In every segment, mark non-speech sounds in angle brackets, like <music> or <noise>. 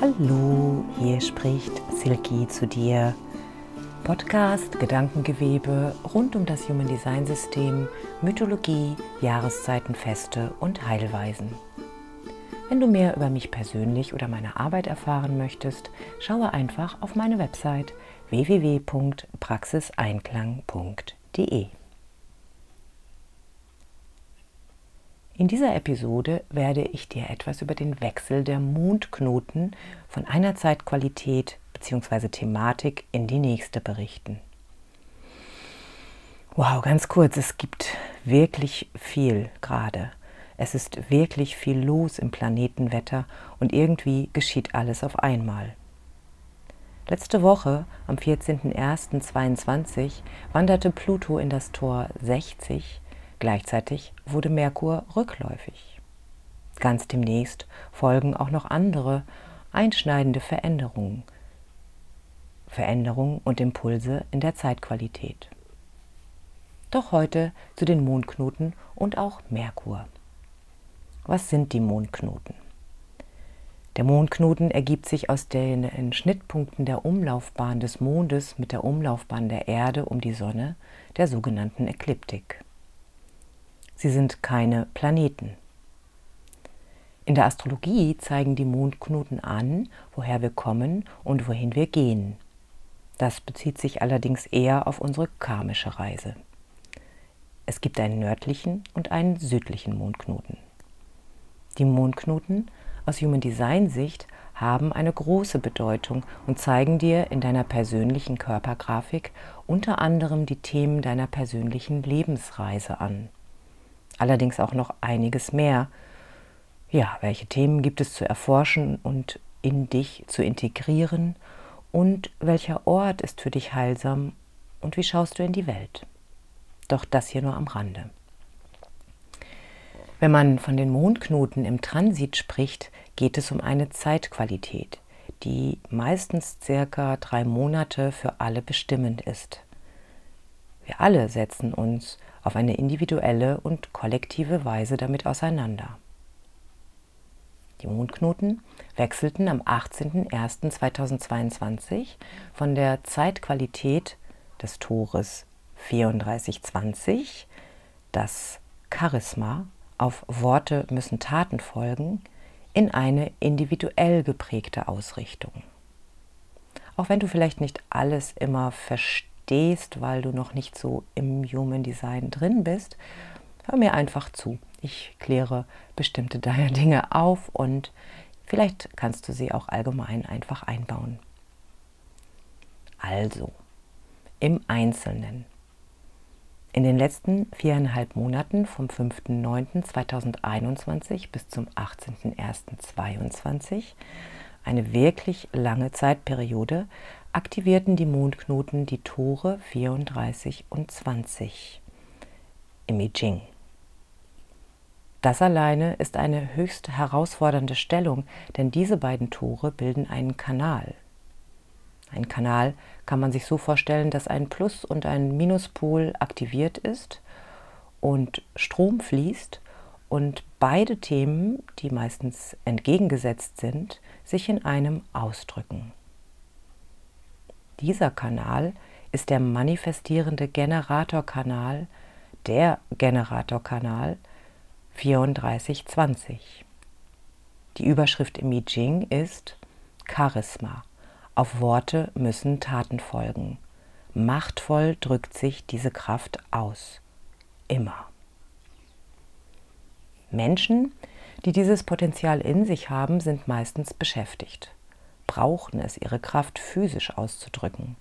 Hallo, hier spricht Silky zu dir. Podcast Gedankengewebe rund um das Human Design System, Mythologie, Jahreszeitenfeste und Heilweisen. Wenn du mehr über mich persönlich oder meine Arbeit erfahren möchtest, schaue einfach auf meine Website www.praxiseinklang.de. In dieser Episode werde ich dir etwas über den Wechsel der Mondknoten von einer Zeitqualität bzw. Thematik in die nächste berichten. Wow, ganz kurz, es gibt wirklich viel gerade. Es ist wirklich viel los im Planetenwetter und irgendwie geschieht alles auf einmal. Letzte Woche, am 14.01.22, wanderte Pluto in das Tor 60 Gleichzeitig wurde Merkur rückläufig. Ganz demnächst folgen auch noch andere einschneidende Veränderungen, Veränderungen und Impulse in der Zeitqualität. Doch heute zu den Mondknoten und auch Merkur. Was sind die Mondknoten? Der Mondknoten ergibt sich aus den Schnittpunkten der Umlaufbahn des Mondes mit der Umlaufbahn der Erde um die Sonne, der sogenannten Ekliptik. Sie sind keine Planeten. In der Astrologie zeigen die Mondknoten an, woher wir kommen und wohin wir gehen. Das bezieht sich allerdings eher auf unsere karmische Reise. Es gibt einen nördlichen und einen südlichen Mondknoten. Die Mondknoten aus Human Design Sicht haben eine große Bedeutung und zeigen dir in deiner persönlichen Körpergrafik unter anderem die Themen deiner persönlichen Lebensreise an allerdings auch noch einiges mehr. Ja, welche Themen gibt es zu erforschen und in dich zu integrieren und welcher Ort ist für dich heilsam und wie schaust du in die Welt? Doch das hier nur am Rande. Wenn man von den Mondknoten im Transit spricht, geht es um eine Zeitqualität, die meistens circa drei Monate für alle bestimmend ist. Wir alle setzen uns auf eine individuelle und kollektive Weise damit auseinander. Die Mondknoten wechselten am 18.01.2022 von der Zeitqualität des Tores 3420, das Charisma auf Worte müssen Taten folgen, in eine individuell geprägte Ausrichtung. Auch wenn du vielleicht nicht alles immer verstehst, verstehst, weil du noch nicht so im Human Design drin bist, hör mir einfach zu. Ich kläre bestimmte <laughs> Dinge auf und vielleicht kannst du sie auch allgemein einfach einbauen. Also, im Einzelnen. In den letzten viereinhalb Monaten vom 5.9.2021 bis zum 18.01.2022, eine wirklich lange Zeitperiode, aktivierten die Mondknoten die Tore 34 und 20 im I Ching. Das alleine ist eine höchst herausfordernde Stellung, denn diese beiden Tore bilden einen Kanal. Ein Kanal kann man sich so vorstellen, dass ein Plus- und ein Minuspol aktiviert ist und Strom fließt und beide Themen, die meistens entgegengesetzt sind, sich in einem ausdrücken. Dieser Kanal ist der manifestierende Generatorkanal, der Generatorkanal 3420. Die Überschrift im I Ching ist Charisma. Auf Worte müssen Taten folgen. Machtvoll drückt sich diese Kraft aus. Immer. Menschen, die dieses Potenzial in sich haben, sind meistens beschäftigt brauchen es, ihre Kraft physisch auszudrücken.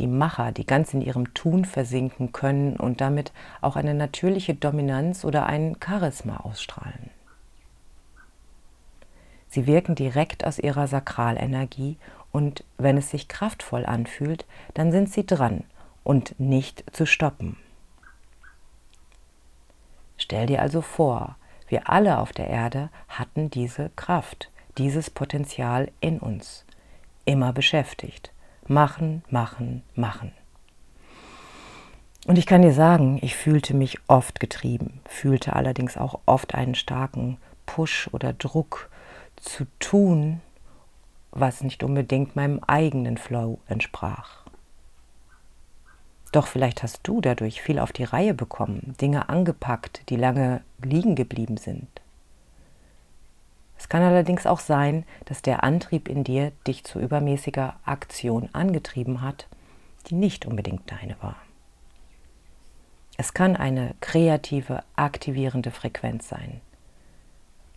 Die Macher, die ganz in ihrem Tun versinken können und damit auch eine natürliche Dominanz oder ein Charisma ausstrahlen. Sie wirken direkt aus ihrer Sakralenergie und wenn es sich kraftvoll anfühlt, dann sind sie dran und nicht zu stoppen. Stell dir also vor, wir alle auf der Erde hatten diese Kraft dieses Potenzial in uns. Immer beschäftigt. Machen, machen, machen. Und ich kann dir sagen, ich fühlte mich oft getrieben, fühlte allerdings auch oft einen starken Push oder Druck zu tun was nicht unbedingt meinem eigenen Flow entsprach. Doch vielleicht hast du dadurch viel auf die Reihe bekommen, Dinge angepackt, die lange liegen geblieben sind. Es kann allerdings auch sein, dass der Antrieb in dir dich zu übermäßiger Aktion angetrieben hat, die nicht unbedingt deine war. Es kann eine kreative, aktivierende Frequenz sein.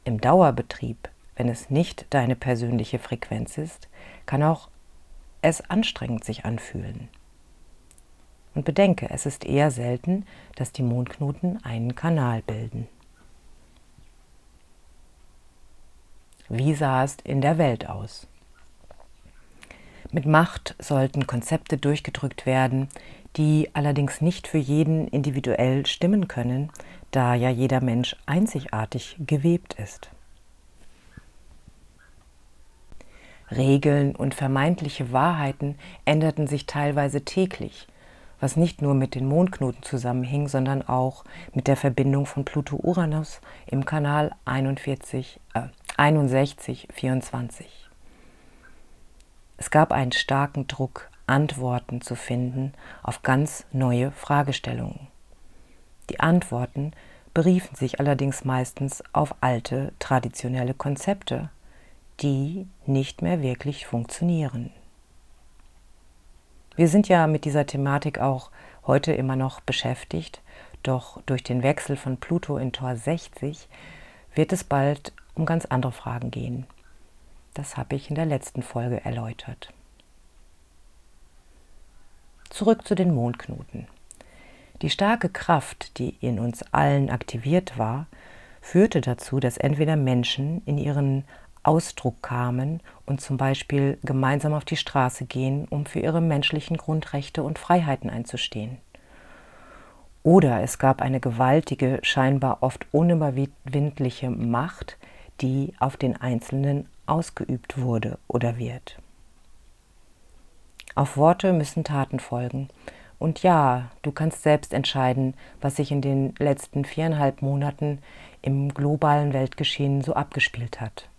Im Dauerbetrieb, wenn es nicht deine persönliche Frequenz ist, kann auch es anstrengend sich anfühlen. Und bedenke, es ist eher selten, dass die Mondknoten einen Kanal bilden. Wie sah es in der Welt aus? Mit Macht sollten Konzepte durchgedrückt werden, die allerdings nicht für jeden individuell stimmen können, da ja jeder Mensch einzigartig gewebt ist. Regeln und vermeintliche Wahrheiten änderten sich teilweise täglich, was nicht nur mit den Mondknoten zusammenhing, sondern auch mit der Verbindung von Pluto-Uranus im Kanal 41, äh, 6124. Es gab einen starken Druck, Antworten zu finden auf ganz neue Fragestellungen. Die Antworten beriefen sich allerdings meistens auf alte, traditionelle Konzepte, die nicht mehr wirklich funktionieren. Wir sind ja mit dieser Thematik auch heute immer noch beschäftigt, doch durch den Wechsel von Pluto in Tor 60 wird es bald um ganz andere Fragen gehen. Das habe ich in der letzten Folge erläutert. Zurück zu den Mondknoten. Die starke Kraft, die in uns allen aktiviert war, führte dazu, dass entweder Menschen in ihren Ausdruck kamen und zum Beispiel gemeinsam auf die Straße gehen, um für ihre menschlichen Grundrechte und Freiheiten einzustehen. Oder es gab eine gewaltige, scheinbar oft unüberwindliche Macht, die auf den Einzelnen ausgeübt wurde oder wird. Auf Worte müssen Taten folgen. Und ja, du kannst selbst entscheiden, was sich in den letzten viereinhalb Monaten im globalen Weltgeschehen so abgespielt hat.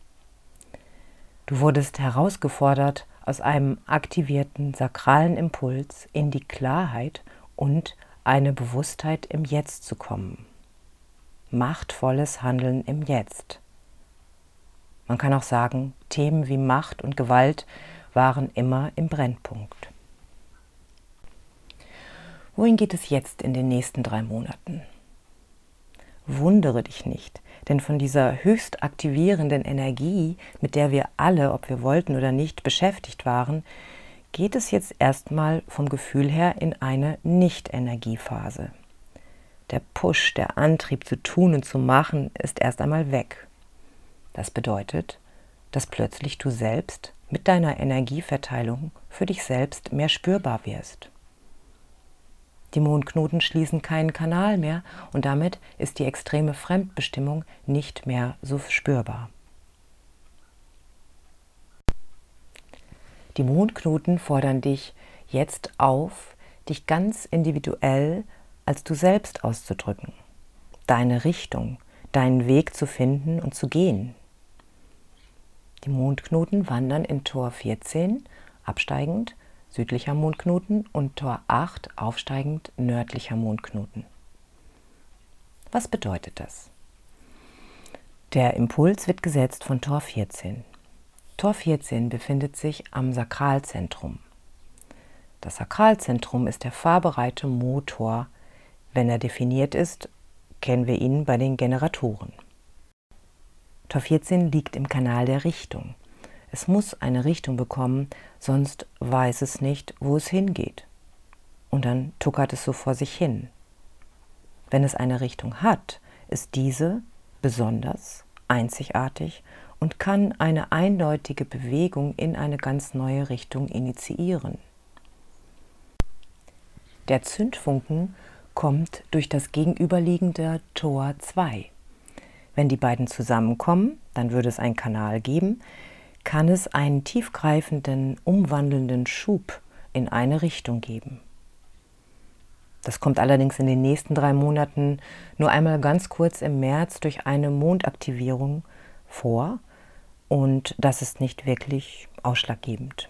Du wurdest herausgefordert, aus einem aktivierten sakralen Impuls in die Klarheit und eine Bewusstheit im Jetzt zu kommen. Machtvolles Handeln im Jetzt. Man kann auch sagen, Themen wie Macht und Gewalt waren immer im Brennpunkt. Wohin geht es jetzt in den nächsten drei Monaten? Wundere dich nicht, denn von dieser höchst aktivierenden Energie, mit der wir alle, ob wir wollten oder nicht, beschäftigt waren, geht es jetzt erstmal vom Gefühl her in eine Nicht-Energiephase. Der Push, der Antrieb zu tun und zu machen, ist erst einmal weg. Das bedeutet, dass plötzlich du selbst mit deiner Energieverteilung für dich selbst mehr spürbar wirst. Die Mondknoten schließen keinen Kanal mehr und damit ist die extreme Fremdbestimmung nicht mehr so spürbar. Die Mondknoten fordern dich jetzt auf, dich ganz individuell als du selbst auszudrücken, deine Richtung, deinen Weg zu finden und zu gehen. Die Mondknoten wandern in Tor 14 absteigend, südlicher Mondknoten und Tor 8 aufsteigend, nördlicher Mondknoten. Was bedeutet das? Der Impuls wird gesetzt von Tor 14. Tor 14 befindet sich am Sakralzentrum. Das Sakralzentrum ist der fahrbereite Motor. Wenn er definiert ist, kennen wir ihn bei den Generatoren. Tor 14 liegt im Kanal der Richtung. Es muss eine Richtung bekommen, sonst weiß es nicht, wo es hingeht. Und dann tuckert es so vor sich hin. Wenn es eine Richtung hat, ist diese besonders, einzigartig und kann eine eindeutige Bewegung in eine ganz neue Richtung initiieren. Der Zündfunken kommt durch das gegenüberliegende Tor 2. Wenn die beiden zusammenkommen, dann würde es einen Kanal geben, kann es einen tiefgreifenden, umwandelnden Schub in eine Richtung geben. Das kommt allerdings in den nächsten drei Monaten nur einmal ganz kurz im März durch eine Mondaktivierung vor und das ist nicht wirklich ausschlaggebend.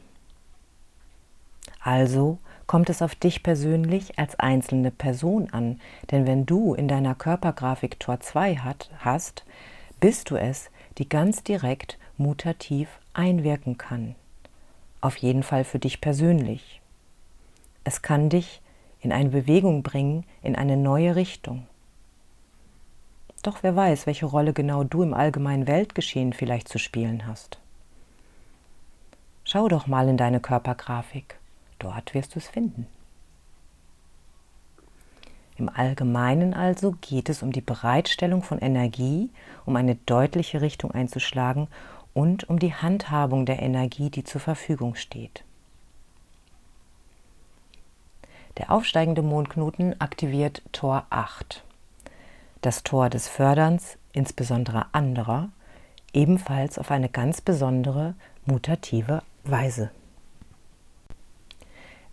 Also kommt es auf dich persönlich als einzelne Person an, denn wenn du in deiner Körpergrafik Tor 2 hat, hast, bist du es, die ganz direkt mutativ einwirken kann. Auf jeden Fall für dich persönlich. Es kann dich in eine Bewegung bringen, in eine neue Richtung. Doch wer weiß, welche Rolle genau du im allgemeinen Weltgeschehen vielleicht zu spielen hast. Schau doch mal in deine Körpergrafik. Dort wirst du es finden. Im Allgemeinen also geht es um die Bereitstellung von Energie, um eine deutliche Richtung einzuschlagen und um die Handhabung der Energie, die zur Verfügung steht. Der aufsteigende Mondknoten aktiviert Tor 8 das Tor des Förderns, insbesondere anderer, ebenfalls auf eine ganz besondere mutative Weise.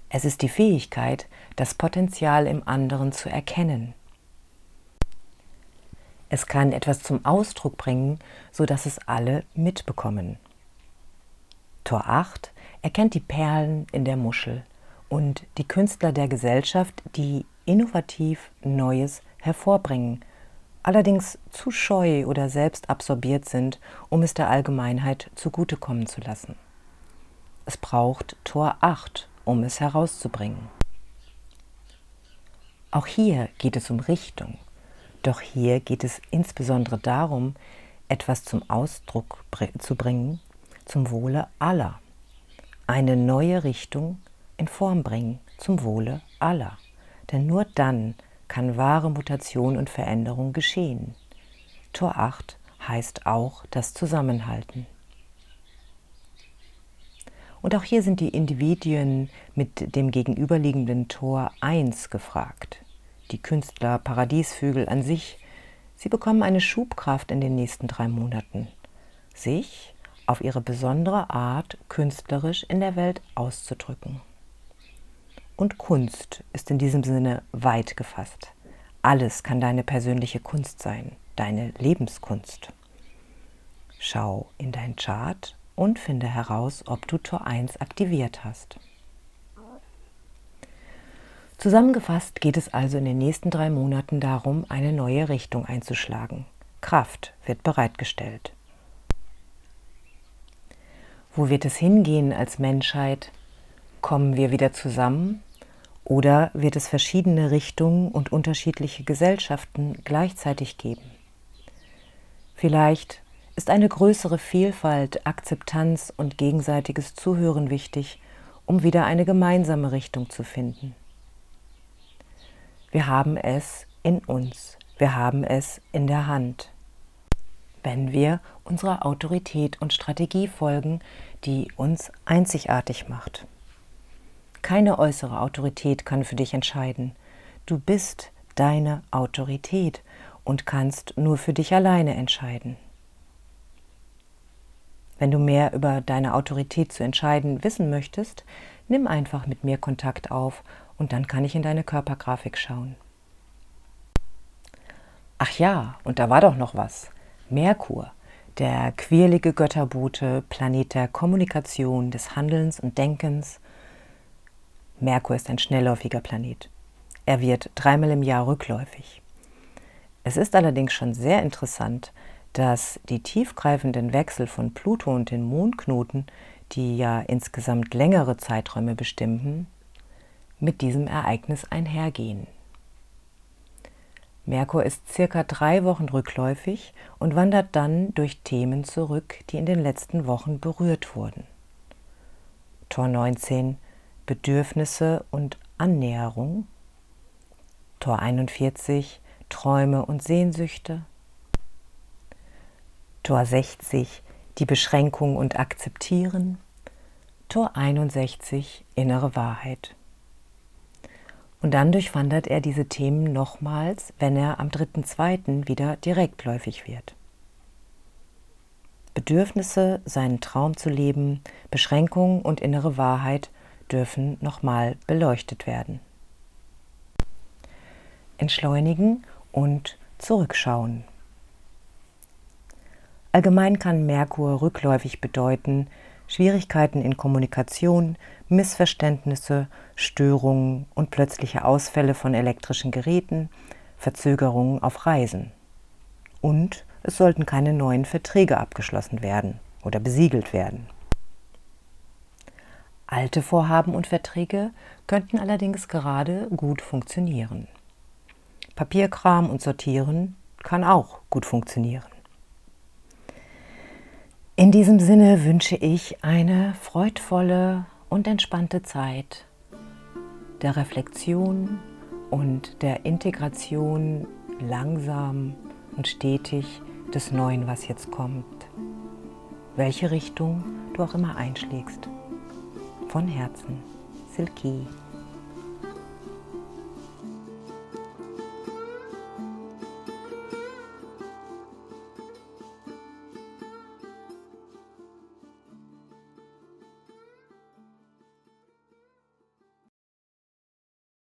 Es ist die Fähigkeit, das Potenzial im anderen zu erkennen. Es kann etwas zum Ausdruck bringen, so dass es alle mitbekommen. Tor 8 erkennt die Perlen in der Muschel und die Künstler der Gesellschaft, die innovativ Neues hervorbringen allerdings zu scheu oder selbst absorbiert sind, um es der Allgemeinheit zugutekommen zu lassen. Es braucht Tor 8, um es herauszubringen. Auch hier geht es um Richtung, doch hier geht es insbesondere darum, etwas zum Ausdruck zu bringen, zum Wohle aller. Eine neue Richtung in Form bringen, zum Wohle aller. Denn nur dann kann wahre Mutation und Veränderung geschehen. Tor 8 heißt auch das Zusammenhalten. Und auch hier sind die Individuen mit dem gegenüberliegenden Tor 1 gefragt. Die Künstler, Paradiesvögel an sich, sie bekommen eine Schubkraft in den nächsten drei Monaten, sich auf ihre besondere Art künstlerisch in der Welt auszudrücken und Kunst ist in diesem Sinne weit gefasst. Alles kann deine persönliche Kunst sein, deine Lebenskunst. Schau in dein Chart und finde heraus, ob du Tor 1 aktiviert hast. Zusammengefasst geht es also in den nächsten drei Monaten darum, eine neue Richtung einzuschlagen. Kraft wird bereitgestellt. Wo wird es hingehen als Menschheit? Kommen wir wieder zusammen? Oder wird es verschiedene Richtungen und unterschiedliche Gesellschaften gleichzeitig geben? Vielleicht ist eine größere Vielfalt, Akzeptanz und gegenseitiges Zuhören wichtig, um wieder eine gemeinsame Richtung zu finden. Wir haben es in uns, wir haben es in der Hand, wenn wir unserer Autorität und Strategie folgen, die uns einzigartig macht. Keine äußere Autorität kann für dich entscheiden. Du bist deine Autorität und kannst nur für dich alleine entscheiden. Wenn du mehr über deine Autorität zu entscheiden wissen möchtest, nimm einfach mit mir Kontakt auf und dann kann ich in deine Körpergrafik schauen. Ach ja, und da war doch noch was. Merkur, der quirlige Götterbote, Planet der Kommunikation, des Handelns und Denkens, Merkur ist ein schnellläufiger Planet. Er wird dreimal im Jahr rückläufig. Es ist allerdings schon sehr interessant, dass die tiefgreifenden Wechsel von Pluto und den Mondknoten, die ja insgesamt längere Zeiträume bestimmen, mit diesem Ereignis einhergehen. Merkur ist circa drei Wochen rückläufig und wandert dann durch Themen zurück, die in den letzten Wochen berührt wurden. Tor 19 Bedürfnisse und Annäherung. Tor 41 Träume und Sehnsüchte. Tor 60 die Beschränkung und Akzeptieren. Tor 61 innere Wahrheit. Und dann durchwandert er diese Themen nochmals, wenn er am 3.2. wieder direktläufig wird. Bedürfnisse, seinen Traum zu leben, Beschränkung und innere Wahrheit dürfen nochmal beleuchtet werden. Entschleunigen und zurückschauen. Allgemein kann Merkur rückläufig bedeuten, Schwierigkeiten in Kommunikation, Missverständnisse, Störungen und plötzliche Ausfälle von elektrischen Geräten, Verzögerungen auf Reisen. Und es sollten keine neuen Verträge abgeschlossen werden oder besiegelt werden. Alte Vorhaben und Verträge könnten allerdings gerade gut funktionieren. Papierkram und Sortieren kann auch gut funktionieren. In diesem Sinne wünsche ich eine freudvolle und entspannte Zeit der Reflexion und der Integration langsam und stetig des Neuen, was jetzt kommt. Welche Richtung du auch immer einschlägst. Von Herzen, Silky.